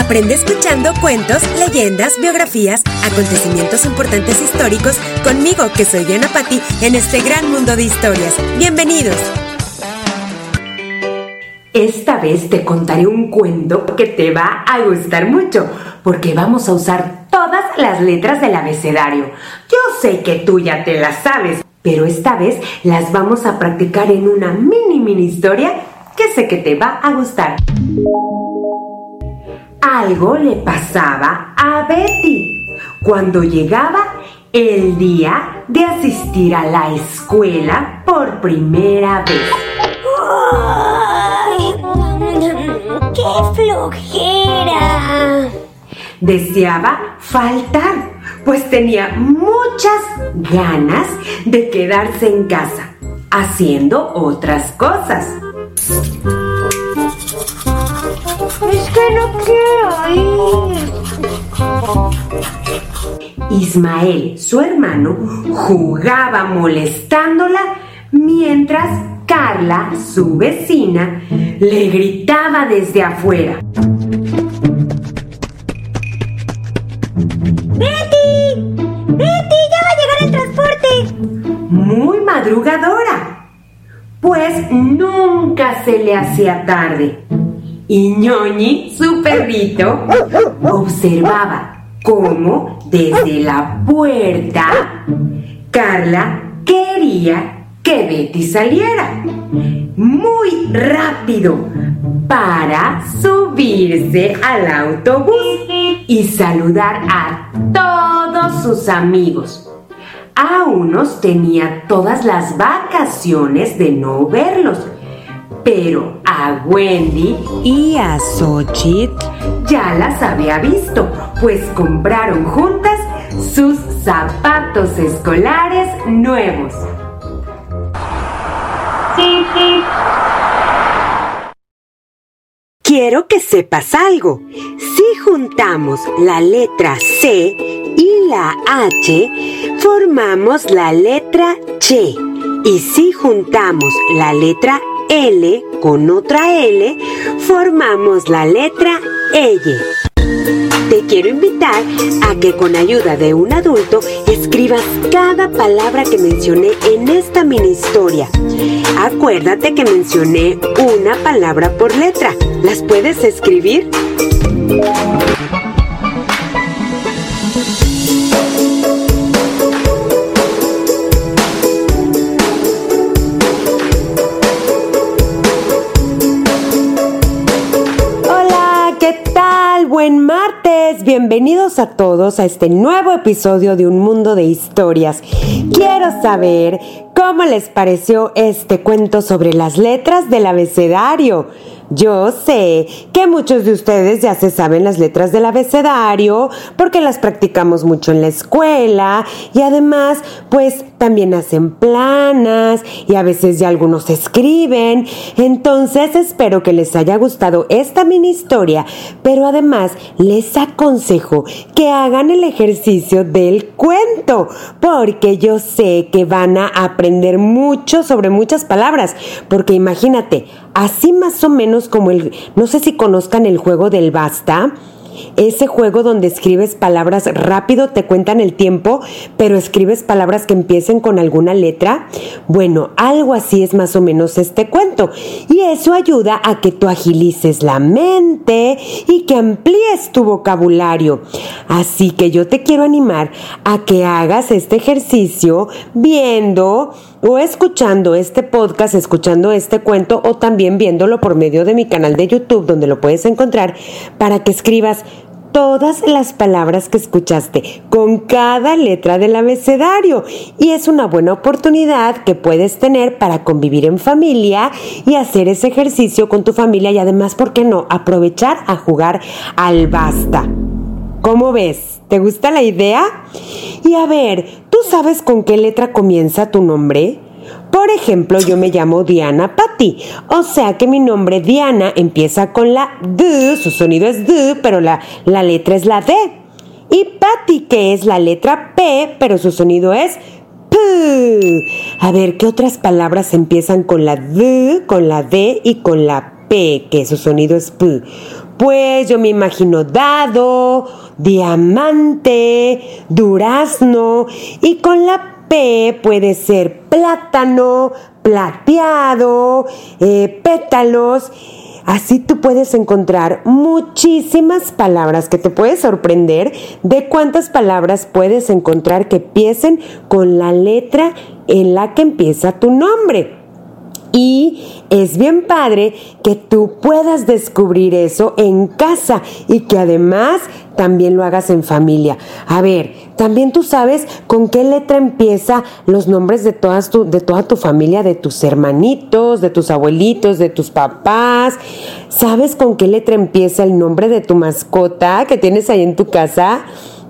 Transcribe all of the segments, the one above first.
Aprende escuchando cuentos, leyendas, biografías, acontecimientos importantes históricos conmigo, que soy Diana Patti, en este gran mundo de historias. Bienvenidos. Esta vez te contaré un cuento que te va a gustar mucho, porque vamos a usar todas las letras del abecedario. Yo sé que tú ya te las sabes, pero esta vez las vamos a practicar en una mini mini historia que sé que te va a gustar. Algo le pasaba a Betty cuando llegaba el día de asistir a la escuela por primera vez. ¡Ay! ¡Qué flojera! Deseaba faltar, pues tenía muchas ganas de quedarse en casa, haciendo otras cosas. Es que no quiero ir. Ismael, su hermano, jugaba molestándola mientras Carla, su vecina, le gritaba desde afuera. ¡Betty! ¡Betty! ¡Ya va a llegar el transporte! Muy madrugadora, pues nunca se le hacía tarde. Y Ñoñi, su perrito, observaba cómo desde la puerta Carla quería que Betty saliera muy rápido para subirse al autobús y saludar a todos sus amigos. A unos tenía todas las vacaciones de no verlos, pero a Wendy Y a Xochitl. ya las había visto, pues compraron juntas sus zapatos escolares nuevos. Quiero que sepas algo. Si juntamos la letra C y la H, formamos la letra Che. Y si juntamos la letra L con otra L, formamos la letra Elle. Te quiero invitar a que con ayuda de un adulto escribas cada palabra que mencioné en esta mini historia. Acuérdate que mencioné una palabra por letra. ¿Las puedes escribir? Bienvenidos a todos a este nuevo episodio de Un Mundo de Historias. Quiero saber cómo les pareció este cuento sobre las letras del abecedario. Yo sé que muchos de ustedes ya se saben las letras del abecedario porque las practicamos mucho en la escuela y además pues también hacen planas y a veces ya algunos escriben. Entonces espero que les haya gustado esta mini historia, pero además les aconsejo que hagan el ejercicio del cuento porque yo sé que van a aprender mucho sobre muchas palabras porque imagínate, así más o menos como el, no sé si conozcan el juego del basta, ese juego donde escribes palabras rápido, te cuentan el tiempo, pero escribes palabras que empiecen con alguna letra. Bueno, algo así es más o menos este cuento. Y eso ayuda a que tú agilices la mente y que amplíes tu vocabulario. Así que yo te quiero animar a que hagas este ejercicio viendo o escuchando este podcast, escuchando este cuento o también viéndolo por medio de mi canal de YouTube donde lo puedes encontrar para que escribas todas las palabras que escuchaste con cada letra del abecedario y es una buena oportunidad que puedes tener para convivir en familia y hacer ese ejercicio con tu familia y además, ¿por qué no? Aprovechar a jugar al basta. ¿Cómo ves? ¿Te gusta la idea? Y a ver, ¿tú sabes con qué letra comienza tu nombre? Por ejemplo, yo me llamo Diana Patti, o sea que mi nombre Diana empieza con la D, su sonido es D, pero la, la letra es la D. Y Patti, que es la letra P, pero su sonido es P. A ver, ¿qué otras palabras empiezan con la D, con la D y con la P, que su sonido es P? Pues yo me imagino dado, diamante, durazno y con la P puede ser plátano, plateado, eh, pétalos. Así tú puedes encontrar muchísimas palabras que te puedes sorprender de cuántas palabras puedes encontrar que empiecen con la letra en la que empieza tu nombre. Y es bien padre que tú puedas descubrir eso en casa y que además también lo hagas en familia. A ver, también tú sabes con qué letra empieza los nombres de, todas tu, de toda tu familia, de tus hermanitos, de tus abuelitos, de tus papás. ¿Sabes con qué letra empieza el nombre de tu mascota que tienes ahí en tu casa?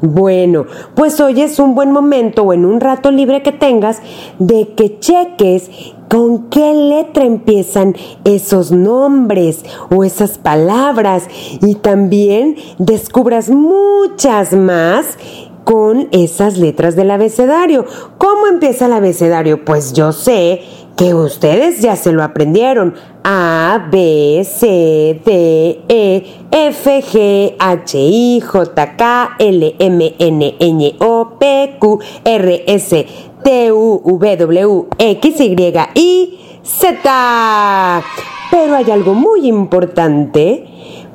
Bueno, pues hoy es un buen momento o en un rato libre que tengas de que cheques con qué letra empiezan esos nombres o esas palabras y también descubras muchas más con esas letras del abecedario. ¿Cómo empieza el abecedario? Pues yo sé que ustedes ya se lo aprendieron. A, B, C, D, E, F, G, H, I, J, K, L, M, N, N, O, P, Q, R, S, T, U, V, W, X, Y y Z. Pero hay algo muy importante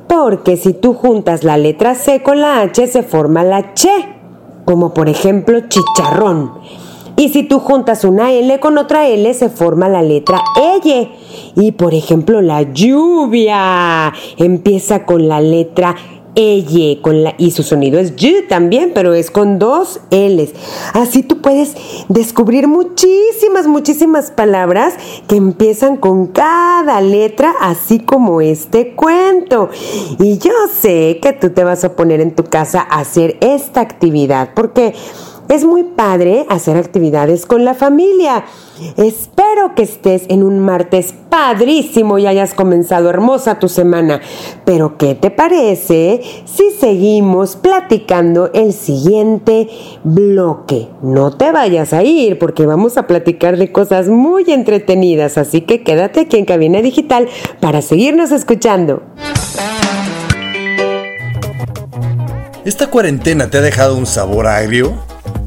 porque si tú juntas la letra C con la H se forma la Che, como por ejemplo chicharrón. Y si tú juntas una L con otra L, se forma la letra L. Y por ejemplo, la lluvia empieza con la letra L con la, y su sonido es Y también, pero es con dos L's. Así tú puedes descubrir muchísimas, muchísimas palabras que empiezan con cada letra, así como este cuento. Y yo sé que tú te vas a poner en tu casa a hacer esta actividad, porque es muy padre hacer actividades con la familia. Espero que estés en un martes padrísimo y hayas comenzado hermosa tu semana. Pero ¿qué te parece si seguimos platicando el siguiente bloque? No te vayas a ir porque vamos a platicar de cosas muy entretenidas, así que quédate aquí en Cabina Digital para seguirnos escuchando. ¿Esta cuarentena te ha dejado un sabor agrio?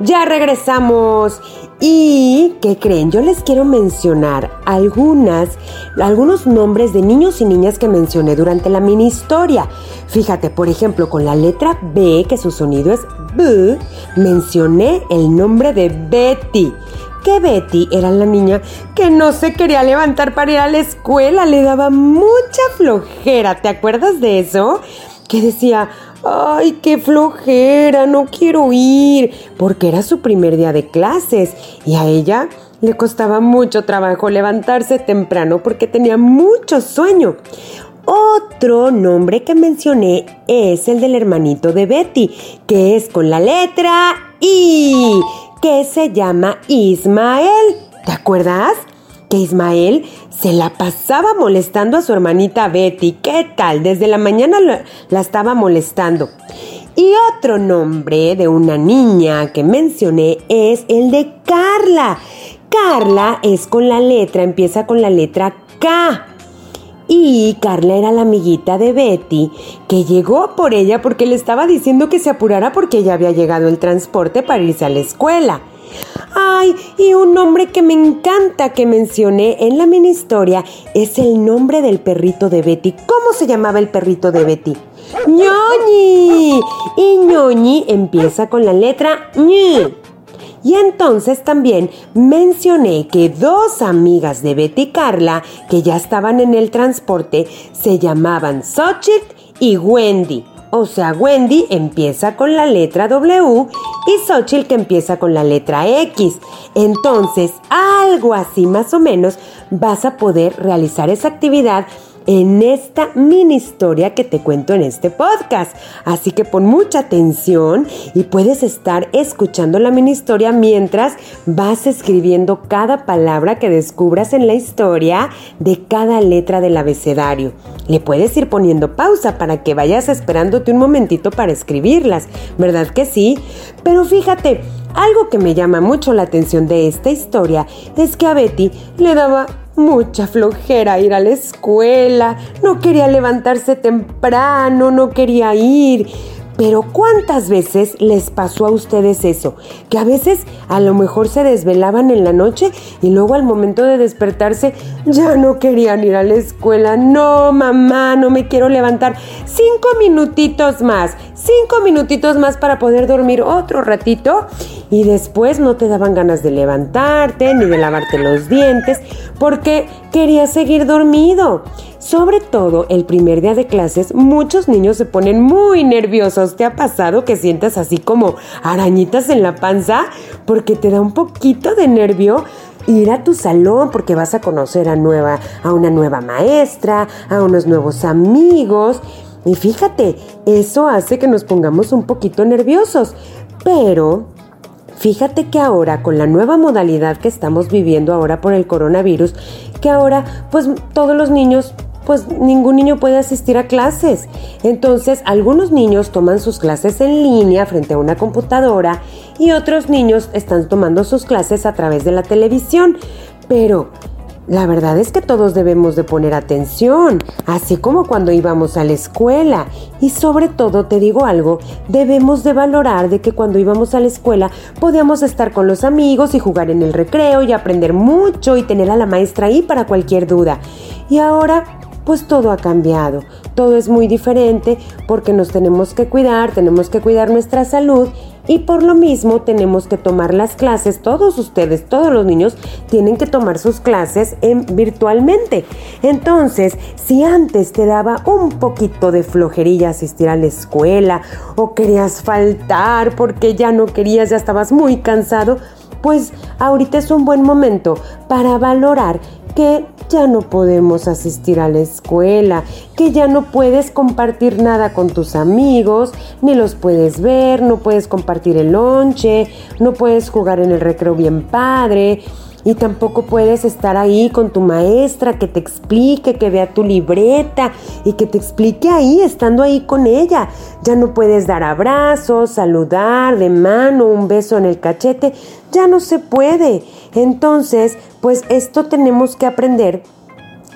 Ya regresamos. ¿Y qué creen? Yo les quiero mencionar algunas, algunos nombres de niños y niñas que mencioné durante la mini historia. Fíjate, por ejemplo, con la letra B, que su sonido es B, mencioné el nombre de Betty. Que Betty era la niña que no se quería levantar para ir a la escuela, le daba mucha flojera. ¿Te acuerdas de eso? Que decía, ay, qué flojera, no quiero ir, porque era su primer día de clases y a ella le costaba mucho trabajo levantarse temprano porque tenía mucho sueño. Otro nombre que mencioné es el del hermanito de Betty, que es con la letra I, que se llama Ismael. ¿Te acuerdas? Que Ismael se la pasaba molestando a su hermanita Betty. ¿Qué tal? Desde la mañana la, estaba molestando. Y otro nombre de una niña que mencioné es el de Carla. Carla es con la letra, empieza con la letra K. Y Carla era la amiguita de Betty que llegó por ella porque le estaba diciendo que se apurara porque ya había llegado el transporte para irse a la escuela. Ay, y un nombre que me encanta que mencioné en la mini historia es el nombre del perrito de Betty. ¿Cómo se llamaba el perrito de Betty? ¡Ñoñi! Y ñoñi empieza con la letra ñ. Y entonces también mencioné que dos amigas de Betty y Carla, que ya estaban en el transporte, se llamaban Xochitl y Wendy. O sea, Wendy empieza con la letra W y Xochitl que empieza con la letra X. Entonces, algo así más o menos vas a poder realizar esa actividad en esta mini historia que te cuento en este podcast. Así que pon mucha atención y puedes estar escuchando la mini historia mientras vas escribiendo cada palabra que descubras en la historia de cada letra del abecedario. Le puedes ir poniendo pausa para que vayas esperándote un momentito para escribirlas, ¿verdad que sí? Pero fíjate, algo que me llama mucho la atención de esta historia es que a Betty le daba mucha flojera ir a la escuela, no quería levantarse temprano, no quería ir. Pero ¿cuántas veces les pasó a ustedes eso? Que a veces a lo mejor se desvelaban en la noche y luego al momento de despertarse ya no querían ir a la escuela. No, mamá, no me quiero levantar. Cinco minutitos más, cinco minutitos más para poder dormir otro ratito y después no te daban ganas de levantarte ni de lavarte los dientes porque querías seguir dormido. Sobre todo el primer día de clases, muchos niños se ponen muy nerviosos. ¿Te ha pasado que sientas así como arañitas en la panza? Porque te da un poquito de nervio ir a tu salón porque vas a conocer a, nueva, a una nueva maestra, a unos nuevos amigos. Y fíjate, eso hace que nos pongamos un poquito nerviosos. Pero Fíjate que ahora con la nueva modalidad que estamos viviendo ahora por el coronavirus, que ahora pues todos los niños pues ningún niño puede asistir a clases. Entonces, algunos niños toman sus clases en línea frente a una computadora y otros niños están tomando sus clases a través de la televisión. Pero la verdad es que todos debemos de poner atención, así como cuando íbamos a la escuela. Y sobre todo, te digo algo, debemos de valorar de que cuando íbamos a la escuela podíamos estar con los amigos y jugar en el recreo y aprender mucho y tener a la maestra ahí para cualquier duda. Y ahora pues todo ha cambiado, todo es muy diferente porque nos tenemos que cuidar, tenemos que cuidar nuestra salud y por lo mismo tenemos que tomar las clases, todos ustedes, todos los niños tienen que tomar sus clases en, virtualmente. Entonces, si antes te daba un poquito de flojerilla asistir a la escuela o querías faltar porque ya no querías, ya estabas muy cansado, pues ahorita es un buen momento para valorar que ya no podemos asistir a la escuela, que ya no puedes compartir nada con tus amigos, ni los puedes ver, no puedes compartir el lonche, no puedes jugar en el recreo bien padre. Y tampoco puedes estar ahí con tu maestra que te explique, que vea tu libreta y que te explique ahí, estando ahí con ella. Ya no puedes dar abrazos, saludar de mano, un beso en el cachete. Ya no se puede. Entonces, pues esto tenemos que aprender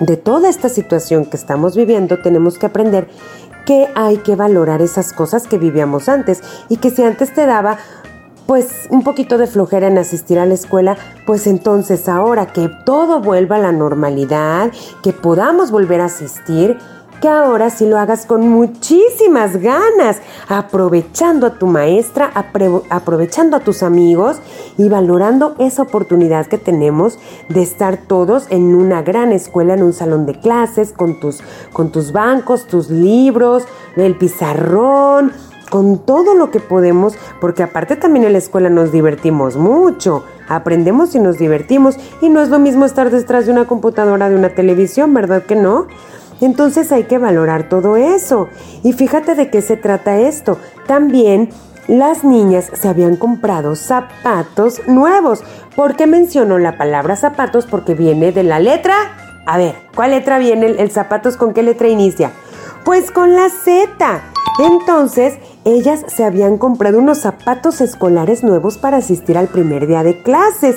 de toda esta situación que estamos viviendo, tenemos que aprender que hay que valorar esas cosas que vivíamos antes y que si antes te daba pues un poquito de flojera en asistir a la escuela, pues entonces ahora que todo vuelva a la normalidad, que podamos volver a asistir, que ahora sí lo hagas con muchísimas ganas, aprovechando a tu maestra, aprovechando a tus amigos y valorando esa oportunidad que tenemos de estar todos en una gran escuela, en un salón de clases, con tus, con tus bancos, tus libros, el pizarrón, con todo lo que podemos, porque aparte también en la escuela nos divertimos mucho, aprendemos y nos divertimos, y no es lo mismo estar detrás de una computadora, de una televisión, ¿verdad que no? Entonces hay que valorar todo eso. Y fíjate de qué se trata esto. También las niñas se habían comprado zapatos nuevos. ¿Por qué menciono la palabra zapatos? Porque viene de la letra... A ver, ¿cuál letra viene el, el zapatos? ¿Con qué letra inicia? Pues con la Z. Entonces, ellas se habían comprado unos zapatos escolares nuevos para asistir al primer día de clases.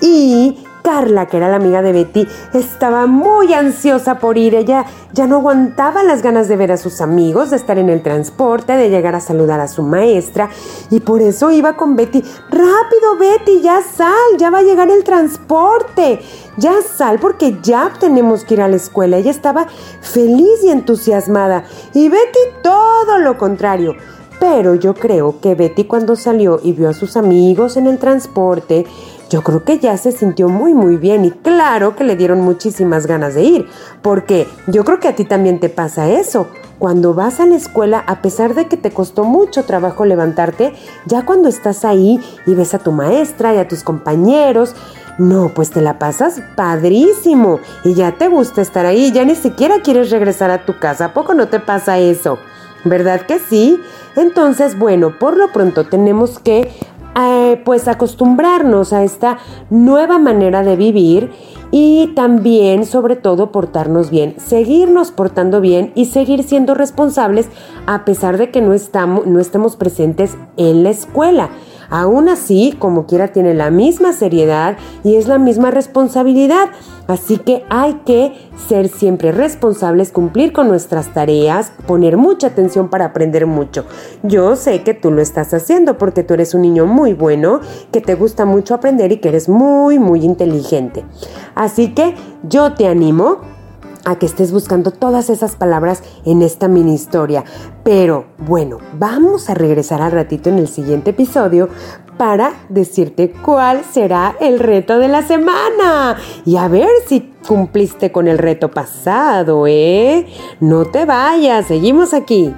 Y Carla, que era la amiga de Betty, estaba muy ansiosa por ir. Ella ya no aguantaba las ganas de ver a sus amigos, de estar en el transporte, de llegar a saludar a su maestra. Y por eso iba con Betty. Rápido, Betty, ya sal, ya va a llegar el transporte. Ya sal porque ya tenemos que ir a la escuela. Ella estaba feliz y entusiasmada. Y Betty todo lo contrario. Pero yo creo que Betty cuando salió y vio a sus amigos en el transporte, yo creo que ya se sintió muy muy bien y claro que le dieron muchísimas ganas de ir, porque yo creo que a ti también te pasa eso. Cuando vas a la escuela, a pesar de que te costó mucho trabajo levantarte, ya cuando estás ahí y ves a tu maestra y a tus compañeros, no, pues te la pasas padrísimo y ya te gusta estar ahí, ya ni siquiera quieres regresar a tu casa. ¿A poco no te pasa eso? ¿Verdad que sí? Entonces, bueno, por lo pronto tenemos que eh, pues acostumbrarnos a esta nueva manera de vivir y también sobre todo portarnos bien, seguirnos portando bien y seguir siendo responsables a pesar de que no estamos, no estemos presentes en la escuela. Aún así, como quiera, tiene la misma seriedad y es la misma responsabilidad. Así que hay que ser siempre responsables, cumplir con nuestras tareas, poner mucha atención para aprender mucho. Yo sé que tú lo estás haciendo porque tú eres un niño muy bueno, que te gusta mucho aprender y que eres muy, muy inteligente. Así que yo te animo a que estés buscando todas esas palabras en esta mini historia. Pero bueno, vamos a regresar al ratito en el siguiente episodio para decirte cuál será el reto de la semana y a ver si cumpliste con el reto pasado, ¿eh? No te vayas, seguimos aquí.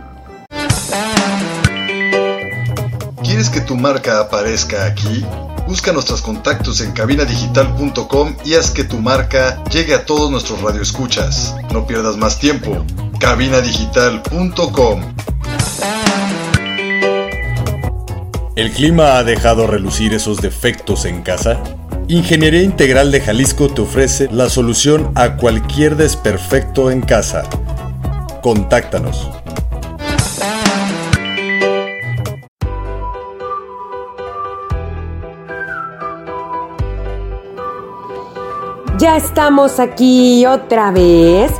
¿Quieres que tu marca aparezca aquí? Busca nuestros contactos en cabinadigital.com y haz que tu marca llegue a todos nuestros radioescuchas. No pierdas más tiempo. cabinadigital.com ¿El clima ha dejado relucir esos defectos en casa? Ingeniería Integral de Jalisco te ofrece la solución a cualquier desperfecto en casa. Contáctanos Ya estamos aquí otra vez.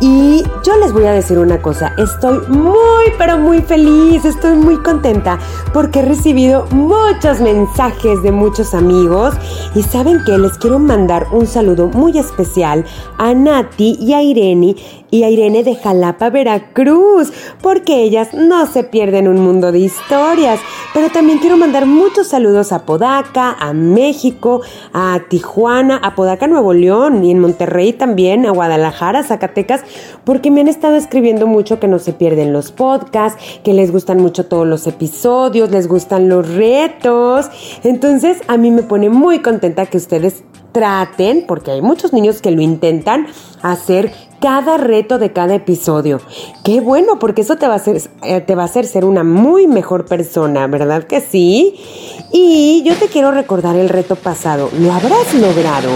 Y yo les voy a decir una cosa, estoy muy pero muy feliz, estoy muy contenta porque he recibido muchos mensajes de muchos amigos y saben que les quiero mandar un saludo muy especial a Nati y a Irene y a Irene de Jalapa, Veracruz, porque ellas no se pierden un mundo de historias. Pero también quiero mandar muchos saludos a Podaca, a México, a Tijuana, a Podaca, Nuevo León y en Monterrey también, a Guadalajara, Zacatecas, porque me han estado escribiendo mucho que no se pierden los podcasts, que les gustan mucho todos los episodios, les gustan los retos. Entonces a mí me pone muy contenta que ustedes traten, porque hay muchos niños que lo intentan, hacer cada reto de cada episodio. Qué bueno, porque eso te va a hacer, eh, te va a hacer ser una muy mejor persona, ¿verdad que sí? Y yo te quiero recordar el reto pasado. ¿Lo habrás logrado?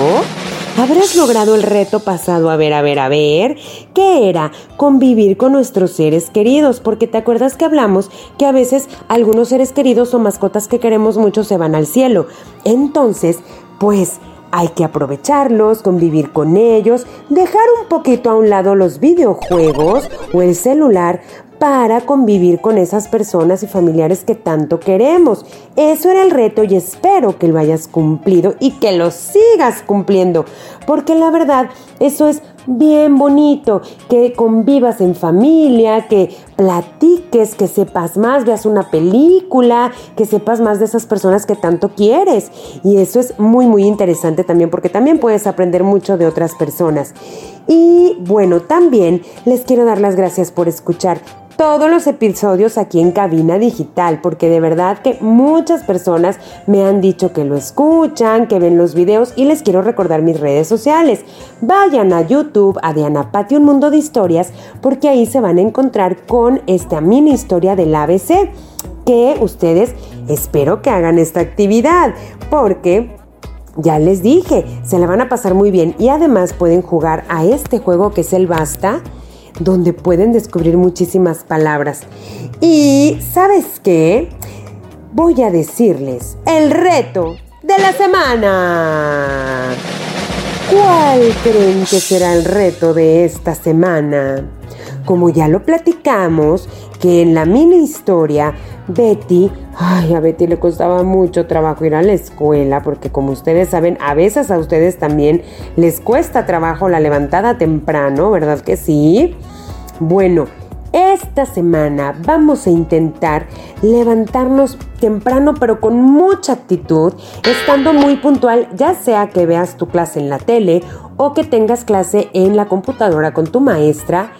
¿Habrás logrado el reto pasado? A ver, a ver, a ver. ¿Qué era? Convivir con nuestros seres queridos. Porque te acuerdas que hablamos que a veces algunos seres queridos o mascotas que queremos mucho se van al cielo. Entonces, pues hay que aprovecharlos, convivir con ellos, dejar un poquito a un lado los videojuegos o el celular para convivir con esas personas y familiares que tanto queremos. Eso era el reto y espero que lo hayas cumplido y que lo sigas cumpliendo, porque la verdad eso es bien bonito, que convivas en familia, que platiques, que sepas más, veas una película, que sepas más de esas personas que tanto quieres. Y eso es muy, muy interesante también porque también puedes aprender mucho de otras personas. Y bueno, también les quiero dar las gracias por escuchar todos los episodios aquí en Cabina Digital, porque de verdad que muchas personas me han dicho que lo escuchan, que ven los videos y les quiero recordar mis redes sociales. Vayan a YouTube, a Diana Pati Un Mundo de Historias, porque ahí se van a encontrar con esta mini historia del ABC, que ustedes espero que hagan esta actividad, porque ya les dije, se la van a pasar muy bien y además pueden jugar a este juego que es el Basta donde pueden descubrir muchísimas palabras. Y ¿sabes qué? Voy a decirles el reto de la semana. ¿Cuál creen que será el reto de esta semana? Como ya lo platicamos, que en la mini historia Betty, ay, a Betty le costaba mucho trabajo ir a la escuela porque como ustedes saben, a veces a ustedes también les cuesta trabajo la levantada temprano, ¿verdad que sí? Bueno, Esta semana vamos a intentar levantarnos temprano pero con mucha actitud, estando muy puntual, ya sea que veas tu clase en la tele o que tengas clase en la computadora con tu maestra,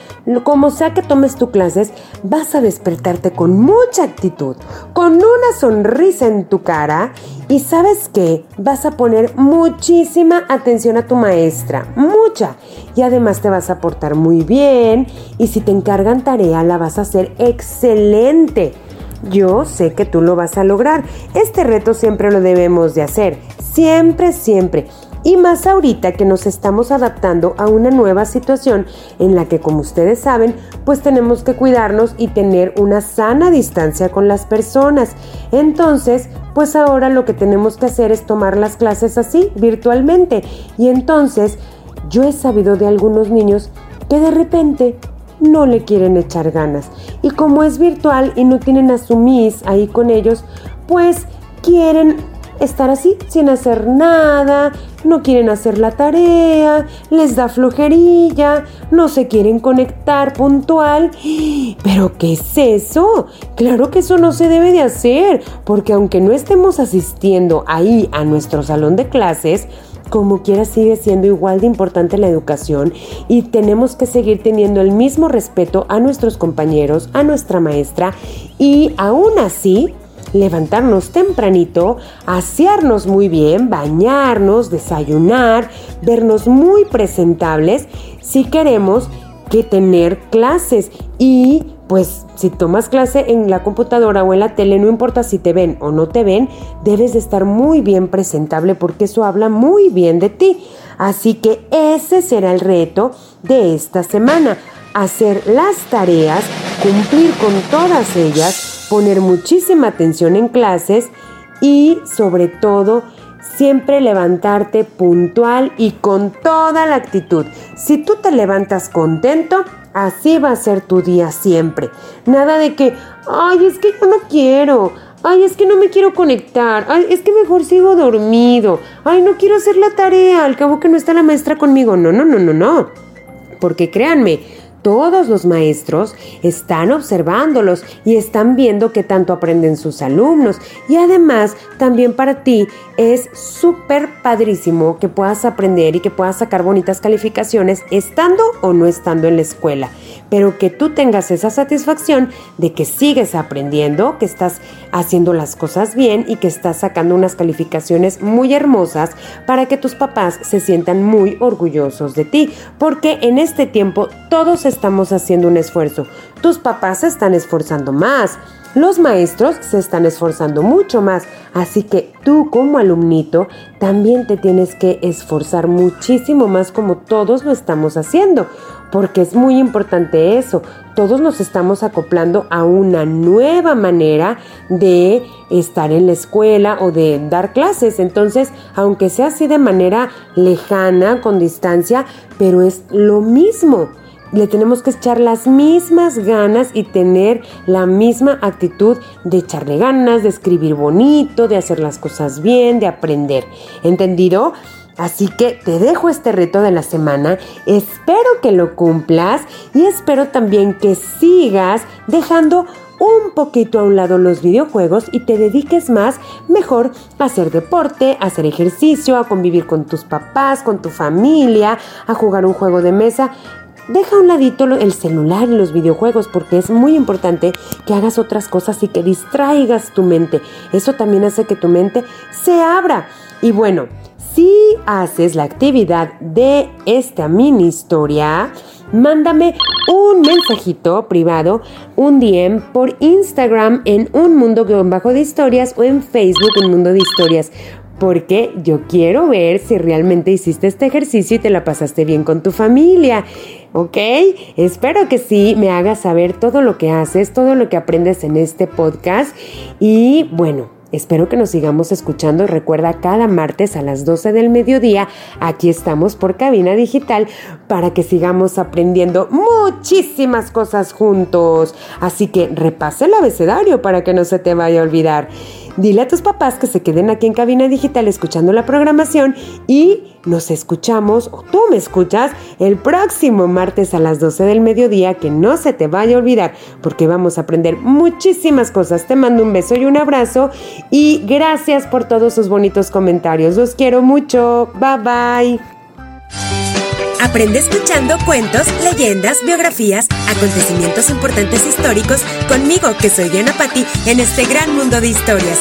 como sea que tomes tus clases, vas a despertarte con mucha actitud, con una sonrisa en tu cara y sabes que vas a poner muchísima atención a tu maestra, mucha. Y además te vas a portar muy bien y si te encargan tarea la vas a hacer excelente. Yo sé que tú lo vas a lograr. Este reto siempre lo debemos de hacer. Siempre, siempre. Y más ahorita que nos estamos adaptando a una nueva situación en la que, como ustedes saben, pues tenemos que cuidarnos y tener una sana distancia con las personas. Entonces, pues ahora lo que tenemos que hacer es tomar las clases así, virtualmente. Y entonces, yo he sabido de algunos niños que de repente no le quieren echar ganas. Y como es virtual y no tienen a su ahí con ellos, pues quieren estar así, sin hacer nada, no quieren hacer la tarea, les da flojerilla, no se quieren conectar puntual. Pero ¿qué es eso? Claro que eso no se debe de hacer, porque aunque no estemos asistiendo ahí a nuestro salón de clases, como quiera sigue siendo igual de importante la educación y tenemos que seguir teniendo el mismo respeto a nuestros compañeros, a nuestra maestra y aún así levantarnos tempranito, asearnos muy bien, bañarnos, desayunar, vernos muy presentables si queremos que tener clases y pues si tomas clase en la computadora o en la tele, no importa si te ven o no te ven, debes de estar muy bien presentable porque eso habla muy bien de ti. Así que ese será el reto de esta semana. Hacer las tareas, cumplir con todas ellas, poner muchísima atención en clases y sobre todo siempre levantarte puntual y con toda la actitud. Si tú te levantas contento, Así va a ser tu día siempre. Nada de que, ay, es que yo no quiero. Ay, es que no me quiero conectar. Ay, es que mejor sigo dormido. Ay, no quiero hacer la tarea. Al cabo que no está la maestra conmigo. No, no, no, no, no. Porque créanme, todos los maestros están observándolos y están viendo que tanto aprenden sus alumnos. Y además, también para ti es súper padrísimo que puedas aprender y que puedas sacar bonitas calificaciones estando o no estando en la escuela. Pero que tú tengas esa satisfacción de que sigues aprendiendo, que estás haciendo las cosas bien y que estás sacando unas calificaciones muy hermosas para que tus papás se sientan muy orgullosos de ti. Porque en este tiempo todos estamos haciendo un esfuerzo. Tus papás se están esforzando más. Los maestros se están esforzando mucho más, así que tú como alumnito también te tienes que esforzar muchísimo más como todos lo estamos haciendo, porque es muy importante eso. Todos nos estamos acoplando a una nueva manera de estar en la escuela o de dar clases. Entonces, aunque sea así de manera lejana, con distancia, pero es lo mismo le tenemos que echar las mismas ganas y tener la misma actitud de echarle ganas, de escribir bonito, de hacer las cosas bien, de aprender. ¿Entendido? Así que te dejo este reto de la semana, espero que lo cumplas y espero también que sigas dejando un poquito a un lado los videojuegos y te dediques más mejor a hacer deporte, a hacer ejercicio, a convivir con tus papás, con tu familia, a jugar un juego de mesa deja a un ladito el celular y los videojuegos porque es muy importante que hagas otras cosas y que distraigas tu mente. Eso también hace que tu mente se abra. Y bueno, si haces la actividad de esta mini historia, mándame un mensajito privado, un DM por Instagram en un mundo bajo de historias o en Facebook un mundo de historias porque yo quiero ver si realmente hiciste este ejercicio y te la pasaste bien con tu familia. ¿Ok? Espero que sí, me hagas saber todo lo que haces, todo lo que aprendes en este podcast. Y bueno, Espero que nos sigamos escuchando. Recuerda, cada martes a las 12 del mediodía, aquí estamos por Cabina Digital para que sigamos aprendiendo muchísimas cosas juntos. Así que repase el abecedario para que no se te vaya a olvidar. Dile a tus papás que se queden aquí en Cabina Digital escuchando la programación y nos escuchamos, o tú me escuchas, el próximo martes a las 12 del mediodía, que no se te vaya a olvidar, porque vamos a aprender muchísimas cosas. Te mando un beso y un abrazo y gracias por todos sus bonitos comentarios. Los quiero mucho. Bye bye. Aprende escuchando cuentos, leyendas, biografías, acontecimientos importantes históricos conmigo, que soy Diana Patti, en este gran mundo de historias.